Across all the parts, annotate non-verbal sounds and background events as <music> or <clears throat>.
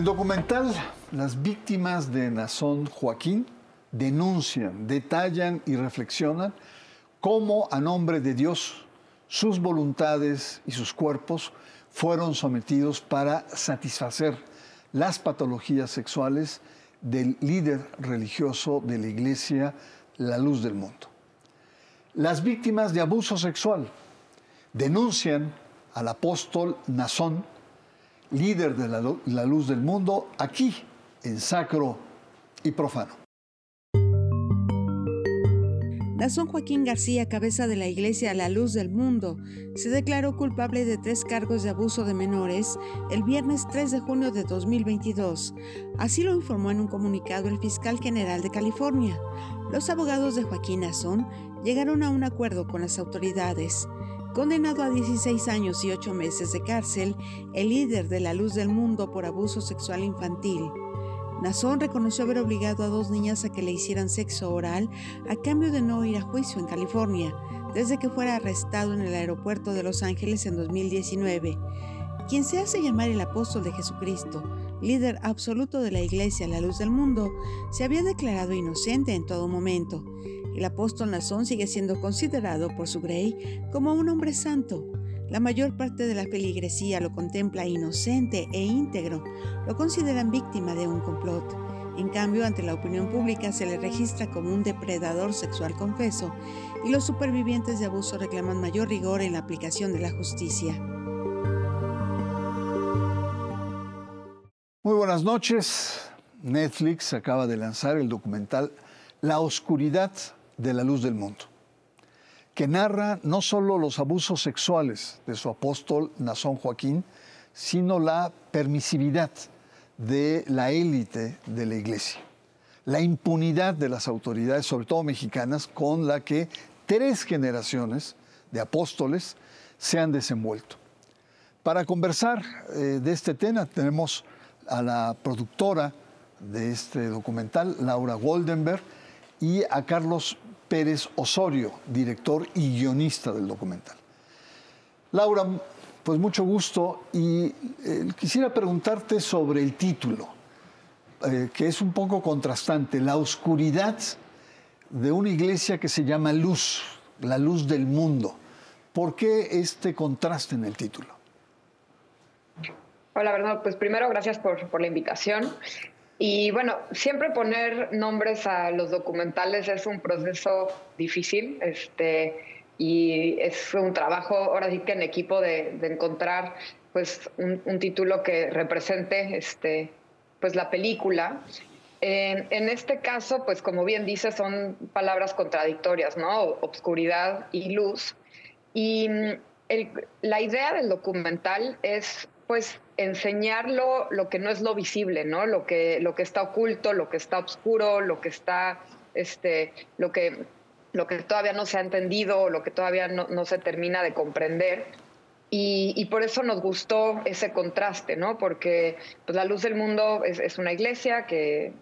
El documental Las víctimas de Nazón Joaquín denuncian, detallan y reflexionan cómo a nombre de Dios sus voluntades y sus cuerpos fueron sometidos para satisfacer las patologías sexuales del líder religioso de la iglesia, la luz del mundo. Las víctimas de abuso sexual denuncian al apóstol Nazón, líder de la, luz del mundo, aquí en sacro y profano. Nazón Joaquín García, cabeza de la Iglesia La Luz del Mundo, se declaró culpable de tres cargos de abuso de menores el viernes 3 de junio de 2022. Así lo informó en un comunicado el fiscal general de California. Los abogados de Joaquín Nazón llegaron a un acuerdo con las autoridades. Condenado a 16 años y 8 meses de cárcel, el líder de la luz del mundo por abuso sexual infantil. Nazón reconoció haber obligado a dos niñas a que le hicieran sexo oral a cambio de no ir a juicio en California, desde que fuera arrestado en el aeropuerto de Los Ángeles en 2019. Quien se hace llamar el apóstol de Jesucristo, líder absoluto de la Iglesia La Luz del Mundo, se había declarado inocente en todo momento el apóstol Nazón sigue siendo considerado por su Grey como un hombre santo. La mayor parte de la feligresía lo contempla inocente e íntegro, lo consideran víctima de un complot. En cambio, ante la opinión pública se le registra como un depredador sexual confeso y los supervivientes de abuso reclaman mayor rigor en la aplicación de la justicia. Muy buenas noches. Netflix acaba de lanzar el documental La Oscuridad de la luz del mundo, que narra no solo los abusos sexuales de su apóstol Nazón Joaquín, sino la permisividad de la élite de la iglesia, la impunidad de las autoridades, sobre todo mexicanas, con la que tres generaciones de apóstoles se han desenvuelto. Para conversar eh, de este tema tenemos a la productora de este documental, Laura Goldenberg, y a Carlos Pérez Osorio, director y guionista del documental. Laura, pues mucho gusto y eh, quisiera preguntarte sobre el título, eh, que es un poco contrastante, la oscuridad de una iglesia que se llama luz, la luz del mundo. ¿Por qué este contraste en el título? Hola, Bernardo. Pues primero, gracias por, por la invitación. Y bueno, siempre poner nombres a los documentales es un proceso difícil, este, y es un trabajo, ahora sí que en equipo, de, encontrar pues un, título que represente este, pues la película. En, este caso, pues como bien dice, son palabras contradictorias, ¿no? Obscuridad y luz. Y la idea del documental es pues enseñar lo, que no es lo visible, ¿no? Lo que, lo que está oculto, lo que está oscuro, lo que está, este, lo que, lo que todavía no se ha entendido, lo que todavía no, no se termina de comprender. Y, por eso nos gustó ese contraste, ¿no? Porque pues, la luz del mundo es, una iglesia que,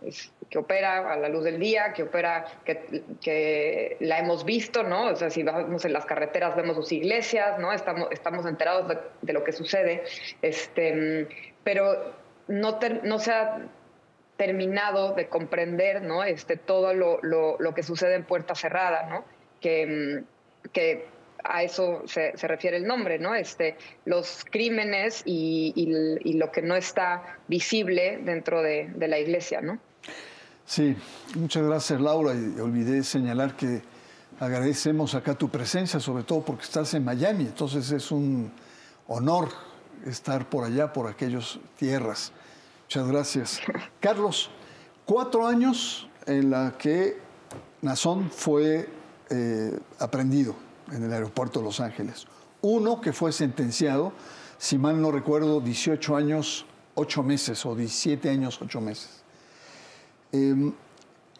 que, opera a la luz del día, que opera, que, que, la hemos visto, ¿no? O sea, si vamos en las carreteras vemos sus iglesias, ¿no? Estamos, estamos enterados de, lo que sucede, este, pero no, no se ha terminado de comprender, ¿no? Este, todo lo, lo, lo que sucede en puerta cerrada, ¿no? Que, que a eso se, refiere el nombre, ¿no? Este, los crímenes y, lo que no está visible dentro de, la iglesia, ¿no? Sí, muchas gracias Laura. Y olvidé señalar que agradecemos acá tu presencia, sobre todo porque estás en Miami, entonces es un honor estar por allá, por aquellas tierras. Muchas gracias. <laughs> Carlos, cuatro años en la que Nazón fue eh, aprendido en el aeropuerto de Los Ángeles. Uno que fue sentenciado, si mal no recuerdo, 18 años, 8 meses o 17 años, 8 meses. Em,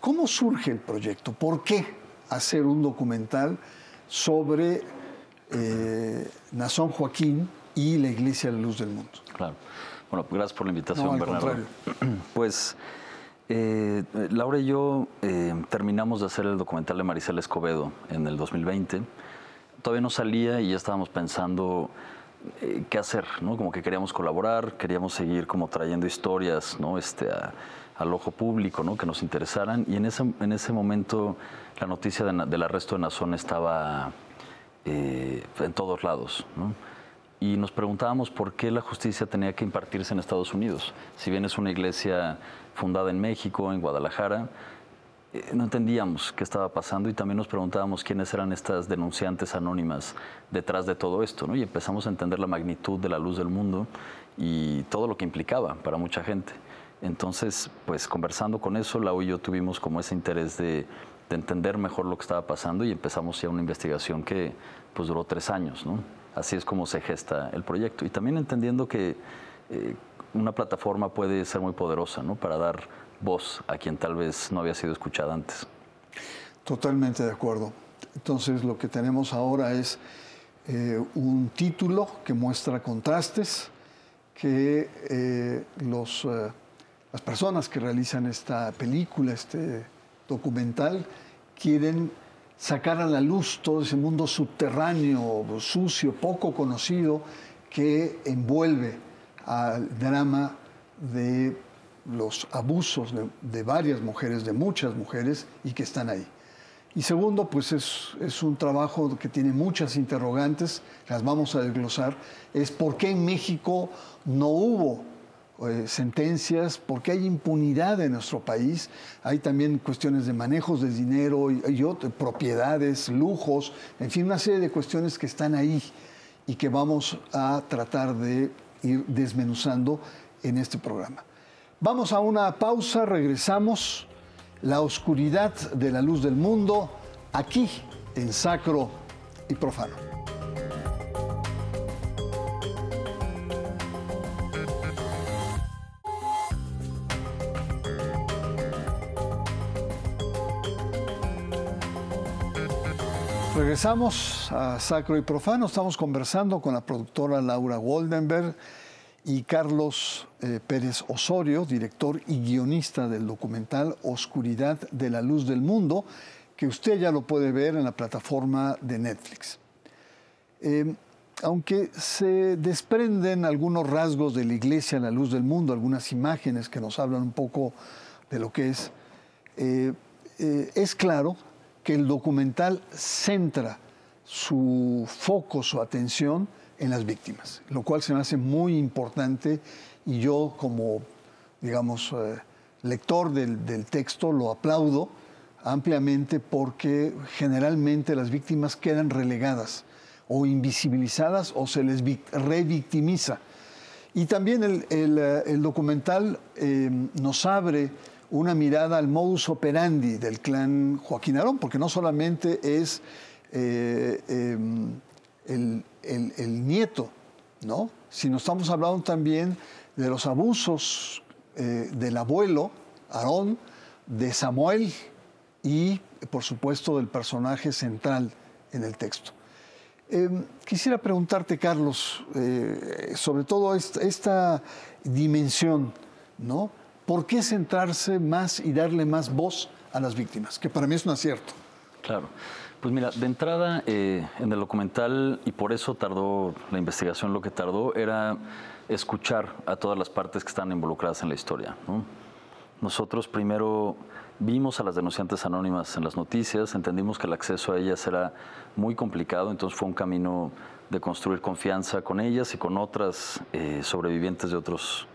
¿Cómo surge el proyecto? ¿Por qué hacer un documental sobre eh, Nazón Joaquín y la Iglesia de la Luz del Mundo? Claro. Bueno, gracias por la invitación, Bernardo. <clears throat> Pues eh, Laura y yo eh, terminamos de hacer el documental de Maricela Escobedo en el 2020 todavía no salía y ya estábamos pensando eh, qué hacer, ¿no? Como que queríamos colaborar, queríamos seguir como trayendo historias, ¿no? Este, al ojo público, ¿no? Que nos interesaran. Y en ese, en ese momento la noticia del arresto de Nazón estaba eh, en todos lados. Y nos preguntábamos por qué la justicia tenía que impartirse en Estados Unidos. Si bien es una iglesia fundada en México, en Guadalajara, no entendíamos qué estaba pasando y también nos preguntábamos quiénes eran estas denunciantes anónimas detrás de todo esto, ¿no? Y empezamos a entender la magnitud de la luz del mundo y todo lo que implicaba para mucha gente. Entonces, pues conversando con eso, Lau y yo tuvimos como ese interés de, entender mejor lo que estaba pasando y empezamos ya una investigación que pues duró tres años, ¿no? Así es como se gesta el proyecto. Y también entendiendo que eh, una plataforma puede ser muy poderosa, ¿no? Para dar voz a quien tal vez no había sido escuchada antes. Totalmente de acuerdo. Entonces lo que tenemos ahora es eh, un título que muestra contrastes, que eh, los, eh, las personas que realizan esta película, este documental, quieren sacar a la luz todo ese mundo subterráneo, sucio, poco conocido, que envuelve al drama de los abusos de, varias mujeres, de muchas mujeres, y que están ahí. Y segundo, pues es, un trabajo que tiene muchas interrogantes, las vamos a desglosar, es por qué en México no hubo eh, sentencias, por qué hay impunidad en nuestro país, hay también cuestiones de manejos de dinero y, y propiedades, lujos, en fin, una serie de cuestiones que están ahí y que vamos a tratar de ir desmenuzando en este programa. Vamos a una pausa, regresamos. La oscuridad de la luz del mundo, aquí en Sacro y Profano. Regresamos a Sacro y Profano. Estamos conversando con la productora Laura Goldenberg y Carlos eh, Pérez Osorio, director y guionista del documental Oscuridad de la Luz del Mundo, que usted ya lo puede ver en la plataforma de Netflix. Eh, aunque se desprenden algunos rasgos de la iglesia en la luz del mundo, algunas imágenes que nos hablan un poco de lo que es, eh, es claro que el documental centra su foco, su atención en las víctimas, lo cual se me hace muy importante y yo como, digamos, eh, lector del, texto lo aplaudo ampliamente porque generalmente las víctimas quedan relegadas o invisibilizadas o se les revictimiza. Y también el, eh, documental eh, nos abre una mirada al modus operandi del clan Joaquín Arón, porque no solamente es em, el, el, nieto, ¿no? Sino estamos hablando también de los abusos eh, del abuelo, Aarón, de Samuel y, por supuesto, del personaje central en el texto. Em, quisiera preguntarte, Carlos, eh, sobre todo esta, esta, dimensión, ¿no? ¿Por qué centrarse más y darle más voz a las víctimas? Que para mí es un acierto. Claro. Pues mira, de entrada eh, en el documental, y por eso tardó la investigación lo que tardó, era escuchar a todas las partes que están involucradas en la historia. Nosotros primero vimos a las denunciantes anónimas en las noticias, entendimos que el acceso a ellas era muy complicado, entonces fue un camino de construir confianza con ellas y con otras eh, sobrevivientes de otros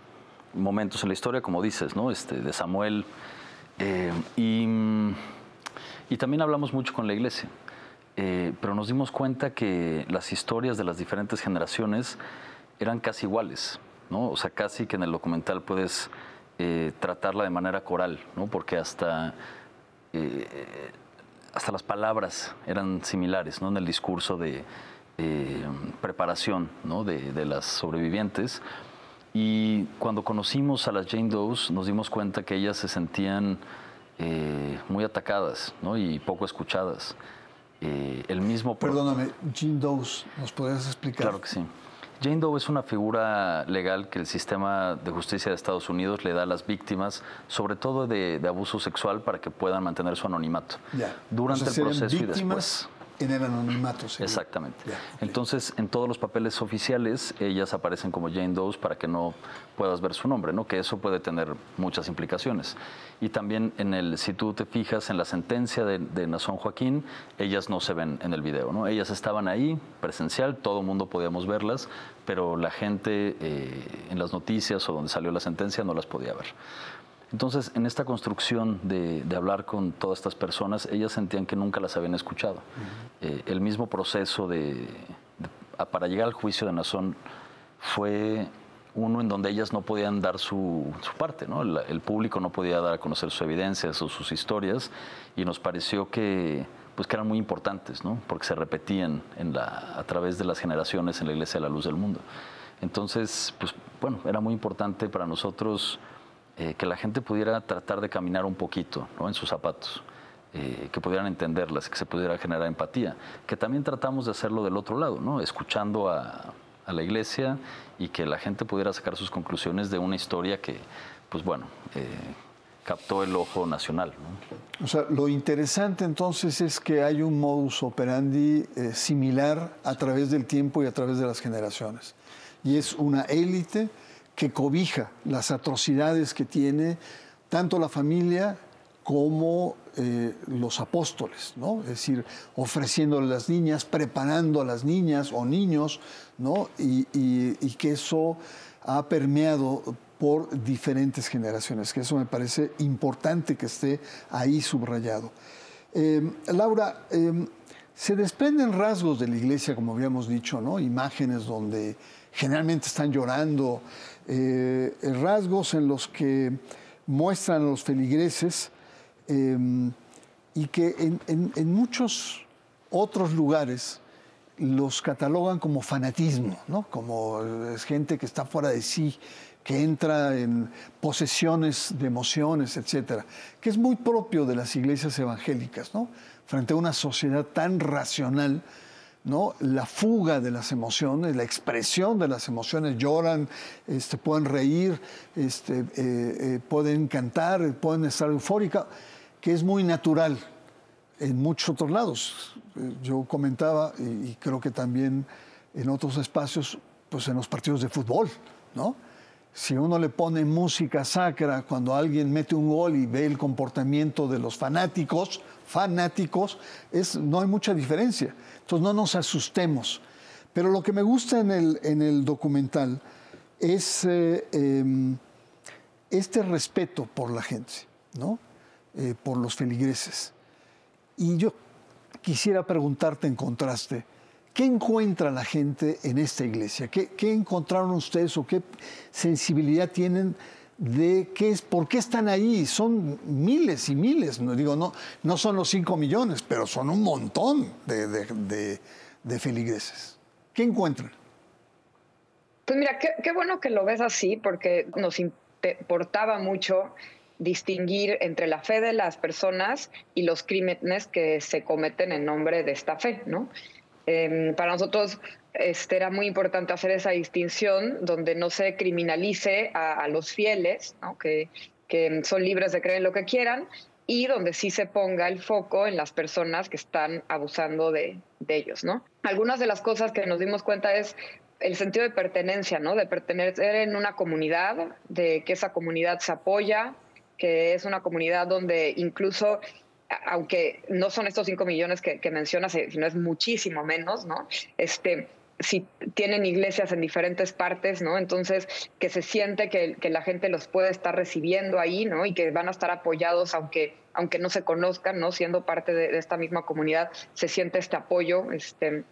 momentos en la historia, como dices, ¿no? este, de Samuel. Eh, y y también hablamos mucho con la iglesia, eh, pero nos dimos cuenta que las historias de las diferentes generaciones eran casi iguales, ¿no? O sea, casi que en el documental puedes eh, tratarla de manera coral, ¿no? Porque hasta, eh, hasta las palabras eran similares, ¿no? En el discurso de preparación, ¿no? De, de las sobrevivientes. Y cuando conocimos a las Jane Doe's, nos dimos cuenta que ellas se sentían eh, muy atacadas ¿no? y poco escuchadas. Eh, el mismo... Perdóname, Jane Doe, ¿nos podrías explicar? Claro que sí. Jane Doe es una figura legal que el sistema de justicia de Estados Unidos le da a las víctimas, sobre todo de, abuso sexual, para que puedan mantener su anonimato. Ya. Durante el proceso y después. En el anonimato, sí. Exactamente. Entonces, en todos los papeles oficiales, ellas aparecen como Jane Doe para que no puedas ver su nombre, ¿no? Que eso puede tener muchas implicaciones. Y también en el, si tú te fijas en la sentencia de, de Nazón Joaquín, ellas no se ven en el video, ¿no? Ellas estaban ahí, presencial, todo el mundo podíamos verlas, pero la gente eh, en las noticias o donde salió la sentencia no las podía ver. Entonces, en esta construcción de, hablar con todas estas personas, ellas sentían que nunca las habían escuchado. Eh, el mismo proceso de, para llegar al juicio de Nazón fue uno en donde ellas no podían dar su, parte, ¿no? El, público no podía dar a conocer sus evidencias o sus historias y nos pareció que, pues, que eran muy importantes, ¿no? porque se repetían en la, a través de las generaciones en la Iglesia de la Luz del Mundo. Entonces, pues bueno, era muy importante para nosotros eh, que la gente pudiera tratar de caminar un poquito en sus zapatos, eh, que pudieran entenderlas, que se pudiera generar empatía, que también tratamos de hacerlo del otro lado, ¿no? escuchando a, la iglesia y que la gente pudiera sacar sus conclusiones de una historia que, pues bueno, eh, captó el ojo nacional. O sea, lo interesante entonces es que hay un modus operandi similar a través del tiempo y a través de las generaciones. Y es una élite que cobija las atrocidades que tiene tanto la familia como eh, los apóstoles, ¿no? Es decir, ofreciéndole a las niñas, preparando a las niñas o niños, ¿no? Y, que eso ha permeado por diferentes generaciones, que eso me parece importante que esté ahí subrayado. Em, Laura, em, se desprenden rasgos de la iglesia, como habíamos dicho, ¿no? Imágenes donde generalmente están llorando, eh, rasgos en los que muestran los feligreses em, y que en, muchos otros lugares los catalogan como fanatismo, ¿no? como es gente que está fuera de sí, que entra en posesiones de emociones, etcétera, que es muy propio de las iglesias evangélicas, ¿no? frente a una sociedad tan racional ¿no? la fuga de las emociones, la expresión de las emociones, lloran, este, pueden reír, este, eh, eh, pueden cantar, pueden estar eufóricas, que es muy natural en muchos otros lados. Eh, yo comentaba, y, creo que también en otros espacios, pues en los partidos de fútbol, ¿no? Si uno le pone música sacra cuando alguien mete un gol y ve el comportamiento de los fanáticos, fanáticos, es, no hay mucha diferencia. Entonces no nos asustemos. Pero lo que me gusta en el, en el documental es eh, em, este respeto por la gente, ¿no? Eh, por los feligreses. Y yo quisiera preguntarte en contraste, ¿qué encuentra la gente en esta iglesia? ¿Qué, qué encontraron ustedes o qué sensibilidad tienen de qué es, por qué están ahí. Son miles y miles, no digo, no, no son los 5 millones, pero son un montón de, feligreses. ¿Qué encuentran? Pues mira, qué, bueno que lo ves así, porque nos importaba mucho distinguir entre la fe de las personas y los crímenes que se cometen en nombre de esta fe, ¿no? Em, para nosotros este, era muy importante hacer esa distinción donde no se criminalice a, los fieles, que, son libres de creer en lo que quieran, y donde sí se ponga el foco en las personas que están abusando de, ellos. ¿no? Algunas de las cosas que nos dimos cuenta es el sentido de pertenencia, ¿no? de pertenecer en una comunidad, de que esa comunidad se apoya, que es una comunidad donde incluso aunque no son estos 5 millones que, que mencionas, eh, sino es muchísimo menos, ¿no? Este, si tienen iglesias en diferentes partes, ¿no? Entonces, que se siente que, la gente los puede estar recibiendo ahí, ¿no? Y que van a estar apoyados aunque, aunque no se conozcan, ¿no? Siendo parte de, esta misma comunidad, se siente este apoyo, este,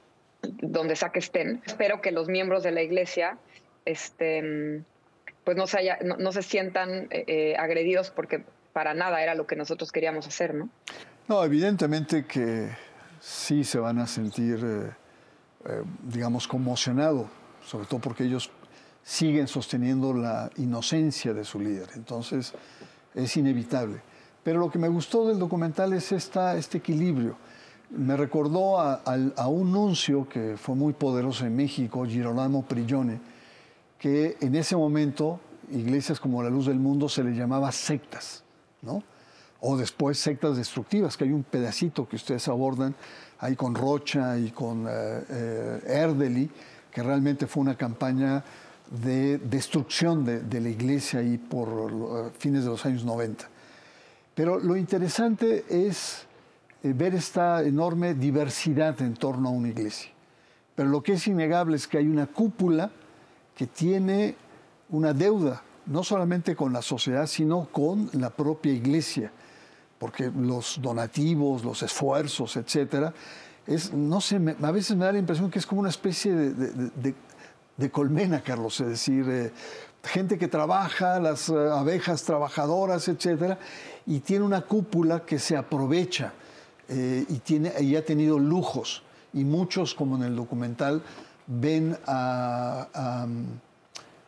donde sea que estén. Espero que los miembros de la iglesia, este, pues no se, no, se sientan eh, eh, agredidos porque para nada era lo que nosotros queríamos hacer, ¿no? No, evidentemente que sí se van a sentir... Eh, eh, digamos, conmocionado, sobre todo porque ellos siguen sosteniendo la inocencia de su líder. Entonces, es inevitable. Pero lo que me gustó del documental es esta, este equilibrio. Me recordó a, un nuncio que fue muy poderoso en México, Girolamo Prigione, que en ese momento iglesias como la Luz del Mundo se le llamaba sectas, ¿no? o después sectas destructivas, que hay un pedacito que ustedes abordan ahí con Rocha y con eh, eh, Erdely, que realmente fue una campaña de destrucción de, la iglesia ahí por fines de los años 90. Pero lo interesante es ver esta enorme diversidad en torno a una iglesia. Pero lo que es innegable es que hay una cúpula que tiene una deuda, no solamente con la sociedad, sino con la propia iglesia porque los donativos, los esfuerzos, etcétera, es, no sé, a veces me da la impresión que es como una especie de, colmena, Carlos, es decir, eh, gente que trabaja, las eh, abejas trabajadoras, etcétera, y tiene una cúpula que se aprovecha eh, y, tiene, y ha tenido lujos. Y muchos, como en el documental, ven a, a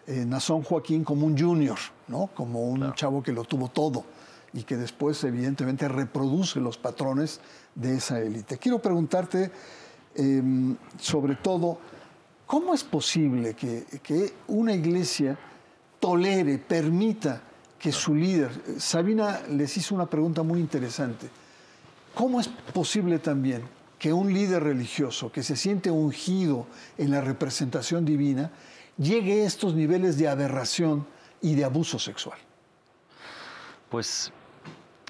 Nazón Joaquín como un junior, ¿no? como un chavo que lo tuvo todo y que después evidentemente reproduce los patrones de esa élite. Quiero preguntarte em, sobre todo, ¿cómo es posible que, que, una iglesia tolere, permita que su líder, Sabina les hizo una pregunta muy interesante, ¿cómo es posible también que un líder religioso que se siente ungido en la representación divina llegue a estos niveles de aberración y de abuso sexual? Pues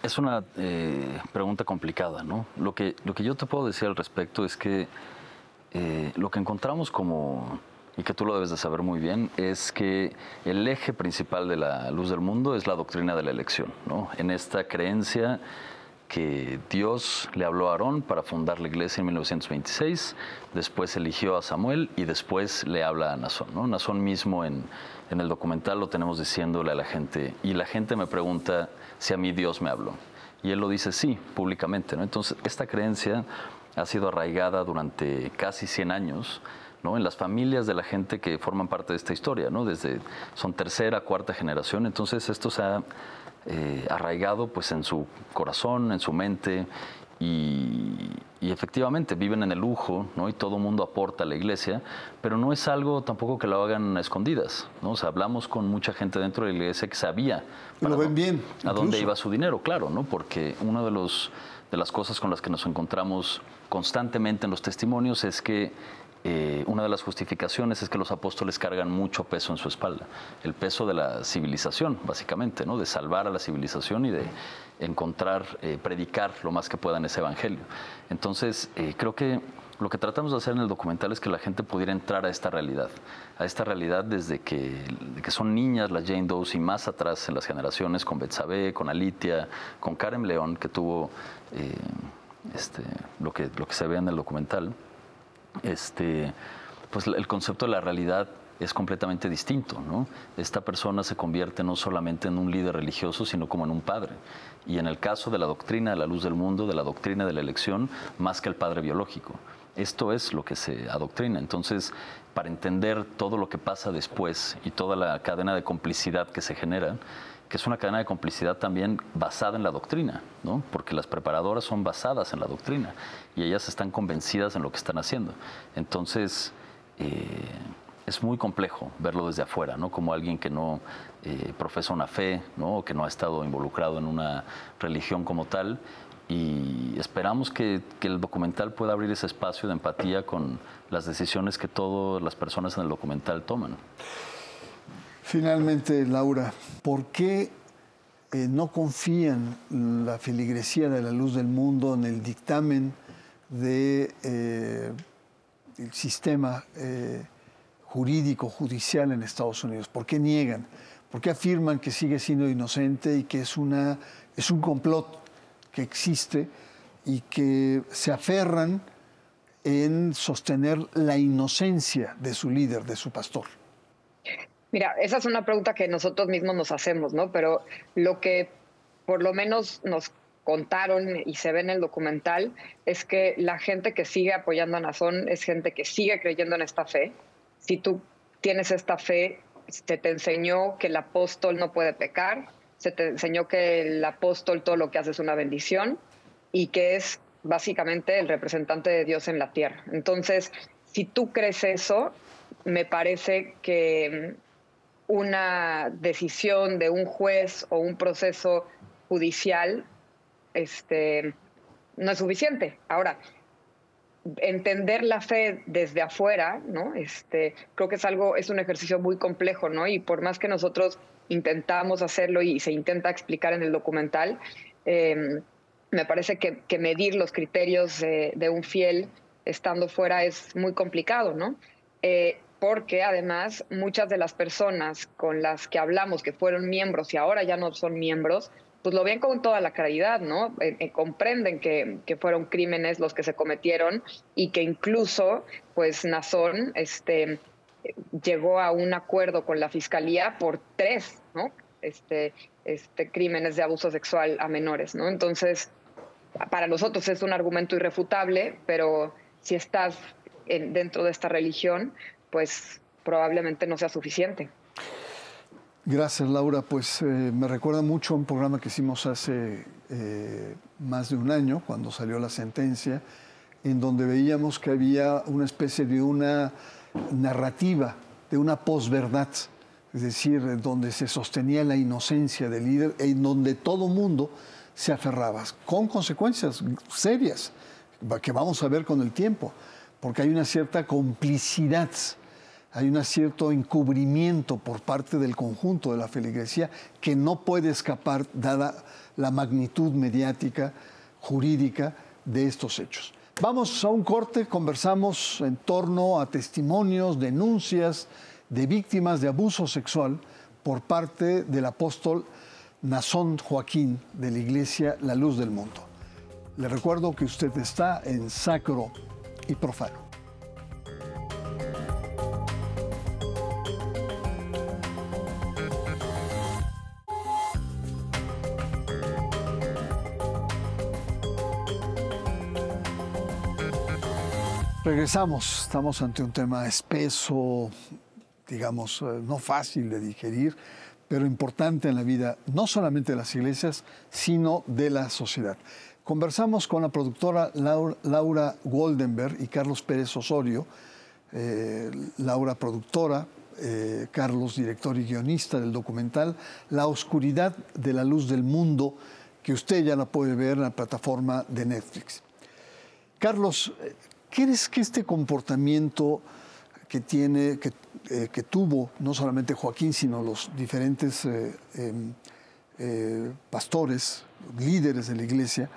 es una eh, pregunta complicada, ¿no? Lo que, lo que yo te puedo decir al respecto es que eh, lo que encontramos como, y que tú lo debes de saber muy bien, es que el eje principal de la luz del mundo es la doctrina de la elección, ¿no? En esta creencia que Dios le habló a Aarón para fundar la iglesia en 1926, después eligió a Samuel y después le habla a Nazón. ¿no? Nazón mismo en, en el documental lo tenemos diciéndole a la gente, y la gente me pregunta, si a mí Dios me habló. Y él lo dice sí, públicamente. ¿no? Entonces, esta creencia ha sido arraigada durante casi 100 años ¿no? en las familias de la gente que forman parte de esta historia, ¿no? desde son tercera, cuarta generación. Entonces, esto se ha eh, arraigado pues, en su corazón, en su mente, y, efectivamente viven en el lujo, ¿no? Y todo el mundo aporta a la iglesia, pero no es algo tampoco que lo hagan a escondidas, ¿no? O sea, hablamos con mucha gente dentro de la iglesia que sabía lo ven bien, a dónde iba su dinero, claro, ¿no? Porque una de los de las cosas con las que nos encontramos constantemente en los testimonios es que eh, una de las justificaciones es que los apóstoles cargan mucho peso en su espalda, el peso de la civilización, básicamente, ¿no? de salvar a la civilización y de encontrar, eh, predicar lo más que puedan ese evangelio. Entonces, eh, creo que lo que tratamos de hacer en el documental es que la gente pudiera entrar a esta realidad, a esta realidad desde que, son niñas las Jane Doe y más atrás en las generaciones con Betsabe, con Alitia, con Karen León, que tuvo este, lo, que, lo que se ve en el documental este, pues el concepto de la realidad es completamente distinto. ¿no? Esta persona se convierte no solamente en un líder religioso, sino como en un padre. Y en el caso de la doctrina de la luz del mundo, de la doctrina de la elección, más que el padre biológico. Esto es lo que se adoctrina. Entonces, para entender todo lo que pasa después y toda la cadena de complicidad que se genera, que es una cadena de complicidad también basada en la doctrina, ¿no? porque las preparadoras son basadas en la doctrina y ellas están convencidas en lo que están haciendo. Entonces, eh, es muy complejo verlo desde afuera, ¿no? como alguien que no eh, profesa una fe ¿no? o que no ha estado involucrado en una religión como tal. Y esperamos que, que el documental pueda abrir ese espacio de empatía con las decisiones que todas las personas en el documental toman. Finalmente, Laura, ¿por qué eh, no confían la feligresía de la luz del mundo en el dictamen del de, eh, sistema eh, jurídico, judicial en Estados Unidos? ¿Por qué niegan? ¿Por qué afirman que sigue siendo inocente y que es, una, es un complot que existe y que se aferran en sostener la inocencia de su líder, de su pastor? Mira, esa es una pregunta que nosotros mismos nos hacemos, ¿no? Pero lo que por lo menos nos contaron y se ve en el documental es que la gente que sigue apoyando a Nazón es gente que sigue creyendo en esta fe. Si tú tienes esta fe, se te enseñó que el apóstol no puede pecar, se te enseñó que el apóstol todo lo que hace es una bendición y que es básicamente el representante de Dios en la tierra. Entonces, si tú crees eso, me parece que una decisión de un juez o un proceso judicial este, no es suficiente. Ahora, entender la fe desde afuera, ¿no? Este, creo que es algo, es un ejercicio muy complejo, ¿no? Y por más que nosotros intentamos hacerlo y se intenta explicar en el documental, em, me parece que, medir los criterios de, un fiel estando fuera es muy complicado, ¿no? Eh, porque además muchas de las personas con las que hablamos que fueron miembros y ahora ya no son miembros, pues lo ven con toda la claridad, ¿no? Eh, eh, comprenden que, fueron crímenes los que se cometieron y que incluso, pues Nazón este, llegó a un acuerdo con la fiscalía por tres, ¿no? Este, este, crímenes de abuso sexual a menores, ¿no? Entonces, para nosotros es un argumento irrefutable, pero si estás dentro de esta religión, pues probablemente no sea suficiente. Gracias, Laura. Pues eh, me recuerda mucho a un programa que hicimos hace eh, más de un año, cuando salió la sentencia, en donde veíamos que había una especie de una narrativa, de una posverdad, es decir, donde se sostenía la inocencia del líder, en donde todo mundo se aferraba, con consecuencias serias, que vamos a ver con el tiempo, porque hay una cierta complicidad hay un cierto encubrimiento por parte del conjunto de la feligresía que no puede escapar dada la magnitud mediática, jurídica de estos hechos. Vamos a un corte, conversamos en torno a testimonios, denuncias de víctimas de abuso sexual por parte del apóstol Nazón Joaquín de la Iglesia La Luz del Mundo. Le recuerdo que usted está en Sacro y Profano. Regresamos, estamos ante un tema espeso, digamos, eh, no fácil de digerir, pero importante en la vida, no solamente de las iglesias, sino de la sociedad. Conversamos con la productora Laura Goldenberg y Carlos Pérez Osorio, eh, Laura productora, eh, Carlos director y guionista del documental La oscuridad de la luz del mundo, que usted ya la puede ver en la plataforma de Netflix. Carlos, ¿Crees que este comportamiento que tiene, eh, que, tuvo no solamente Joaquín, sino los diferentes eh, em, eh, pastores, líderes de la iglesia,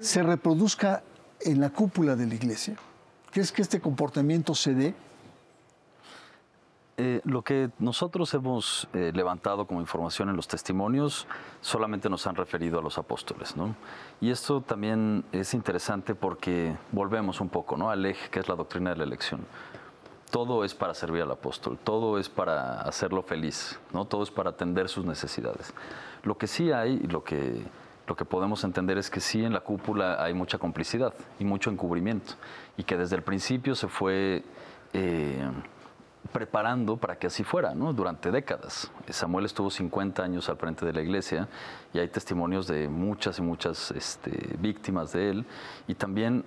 se reproduzca en la cúpula de la iglesia? ¿Crees que este comportamiento se dé? Eh, lo que nosotros hemos eh, levantado como información en los testimonios solamente nos han referido a los apóstoles, ¿no? Y esto también es interesante porque volvemos un poco, ¿no? Al eje que es la doctrina de la elección. Todo es para servir al apóstol, todo es para hacerlo feliz, ¿no? Todo es para atender sus necesidades. Lo que sí hay, lo que lo que podemos entender es que sí en la cúpula hay mucha complicidad y mucho encubrimiento y que desde el principio se fue eh, preparando para que así fuera, ¿no? Durante décadas. Samuel estuvo 50 años al frente de la iglesia y hay testimonios de muchas y muchas este, víctimas de él y también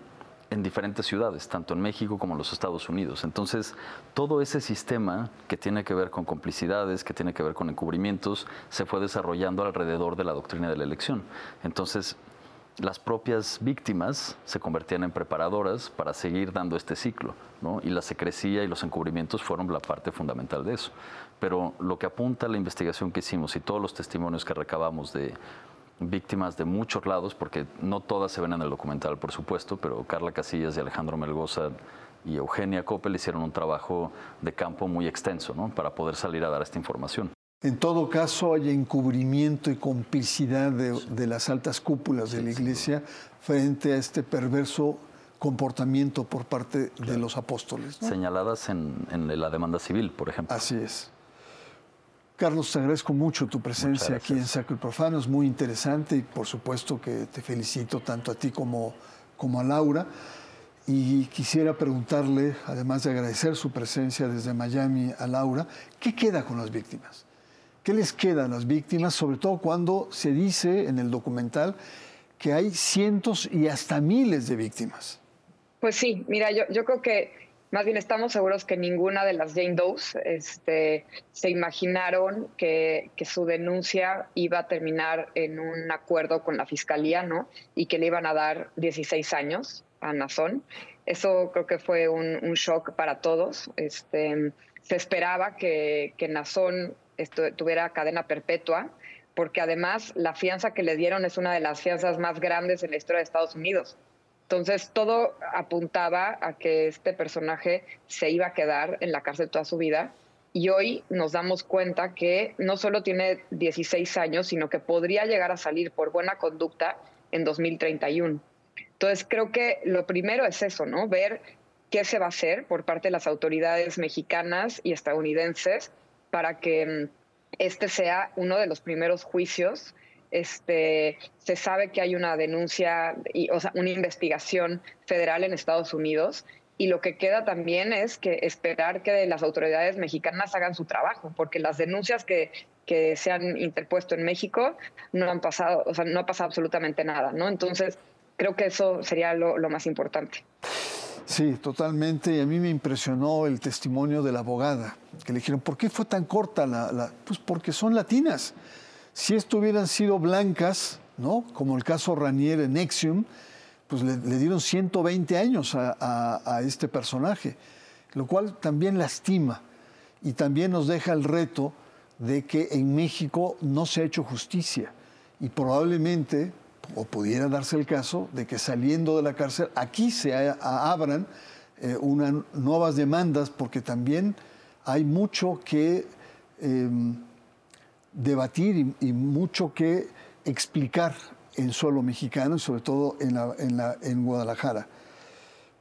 en diferentes ciudades, tanto en México como en los Estados Unidos. Entonces, todo ese sistema que tiene que ver con complicidades, que tiene que ver con encubrimientos, se fue desarrollando alrededor de la doctrina de la elección. Entonces, las propias víctimas se convertían en preparadoras para seguir dando este ciclo, ¿no? y la secrecía y los encubrimientos fueron la parte fundamental de eso. Pero lo que apunta la investigación que hicimos y todos los testimonios que recabamos de víctimas de muchos lados, porque no todas se ven en el documental, por supuesto, pero Carla Casillas y Alejandro Melgoza y Eugenia Coppel hicieron un trabajo de campo muy extenso ¿no? para poder salir a dar esta información. En todo caso, hay encubrimiento y complicidad de, las altas cúpulas de la Iglesia frente a este perverso comportamiento por parte de los apóstoles. Señaladas en, la demanda civil, por ejemplo. Así es. Carlos, te agradezco mucho tu presencia aquí en Sacro y Profano, es muy interesante y por supuesto que te felicito tanto a ti como, como a Laura. Y quisiera preguntarle, además de agradecer su presencia desde Miami a Laura, ¿qué queda con las víctimas? ¿Qué les queda a las víctimas, sobre todo cuando se dice en el documental que hay cientos y hasta miles de víctimas? Pues sí, mira, yo, creo que más bien estamos seguros que ninguna de las Jane Doe's este, se imaginaron que, que, su denuncia iba a terminar en un acuerdo con la fiscalía, ¿no? Y que le iban a dar 16 años a Nazón. Eso creo que fue un, un shock para todos. Este, se esperaba que, que Nazón tuviera cadena perpetua, porque además la fianza que le dieron es una de las fianzas más grandes en la historia de Estados Unidos. Entonces todo apuntaba a que este personaje se iba a quedar en la cárcel toda su vida y hoy nos damos cuenta que no solo tiene 16 años, sino que podría llegar a salir por buena conducta en 2031. Entonces creo que lo primero es eso, ¿no? Ver qué se va a hacer por parte de las autoridades mexicanas y estadounidenses para que mm, este sea uno de los primeros juicios. Este, se sabe que hay una denuncia, y, o sea, una investigación federal en Estados Unidos y lo que queda también es que esperar que las autoridades mexicanas hagan su trabajo, porque las denuncias que, que se han interpuesto en México no han pasado, o sea, no ha pasado absolutamente nada, ¿no? Entonces, creo que eso sería lo, lo más importante. Sí, totalmente. Y a mí me impresionó el testimonio de la abogada, que le dijeron, ¿por qué fue tan corta la, Pues porque son latinas. Si esto hubieran sido blancas, ¿no? Como el caso Ranier en Nexium, pues le, dieron 120 años a, a, este personaje, lo cual también lastima y también nos deja el reto de que en México no se ha hecho justicia y probablemente o pudiera darse el caso de que saliendo de la cárcel aquí se abran eh, nuevas demandas porque también hay mucho que em, debatir y, mucho que explicar en suelo mexicano y sobre todo en, en Guadalajara.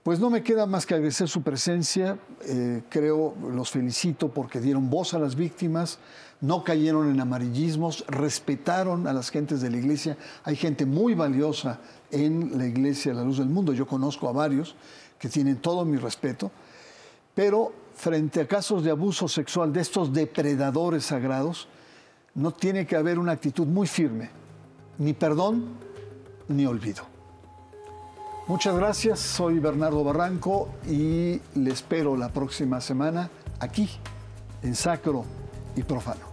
Pues no me queda más que agradecer su presencia. Eh, creo, los felicito porque dieron voz a las víctimas, no cayeron en amarillismos, respetaron a las gentes de la iglesia. Hay gente muy valiosa en la iglesia La Luz del Mundo. Yo conozco a varios que tienen todo mi respeto. Pero frente a casos de abuso sexual de estos depredadores sagrados, no tiene que haber una actitud muy firme, ni perdón ni olvido. Muchas gracias, soy Bernardo Barranco y le espero la próxima semana aquí en Sacro y Profano.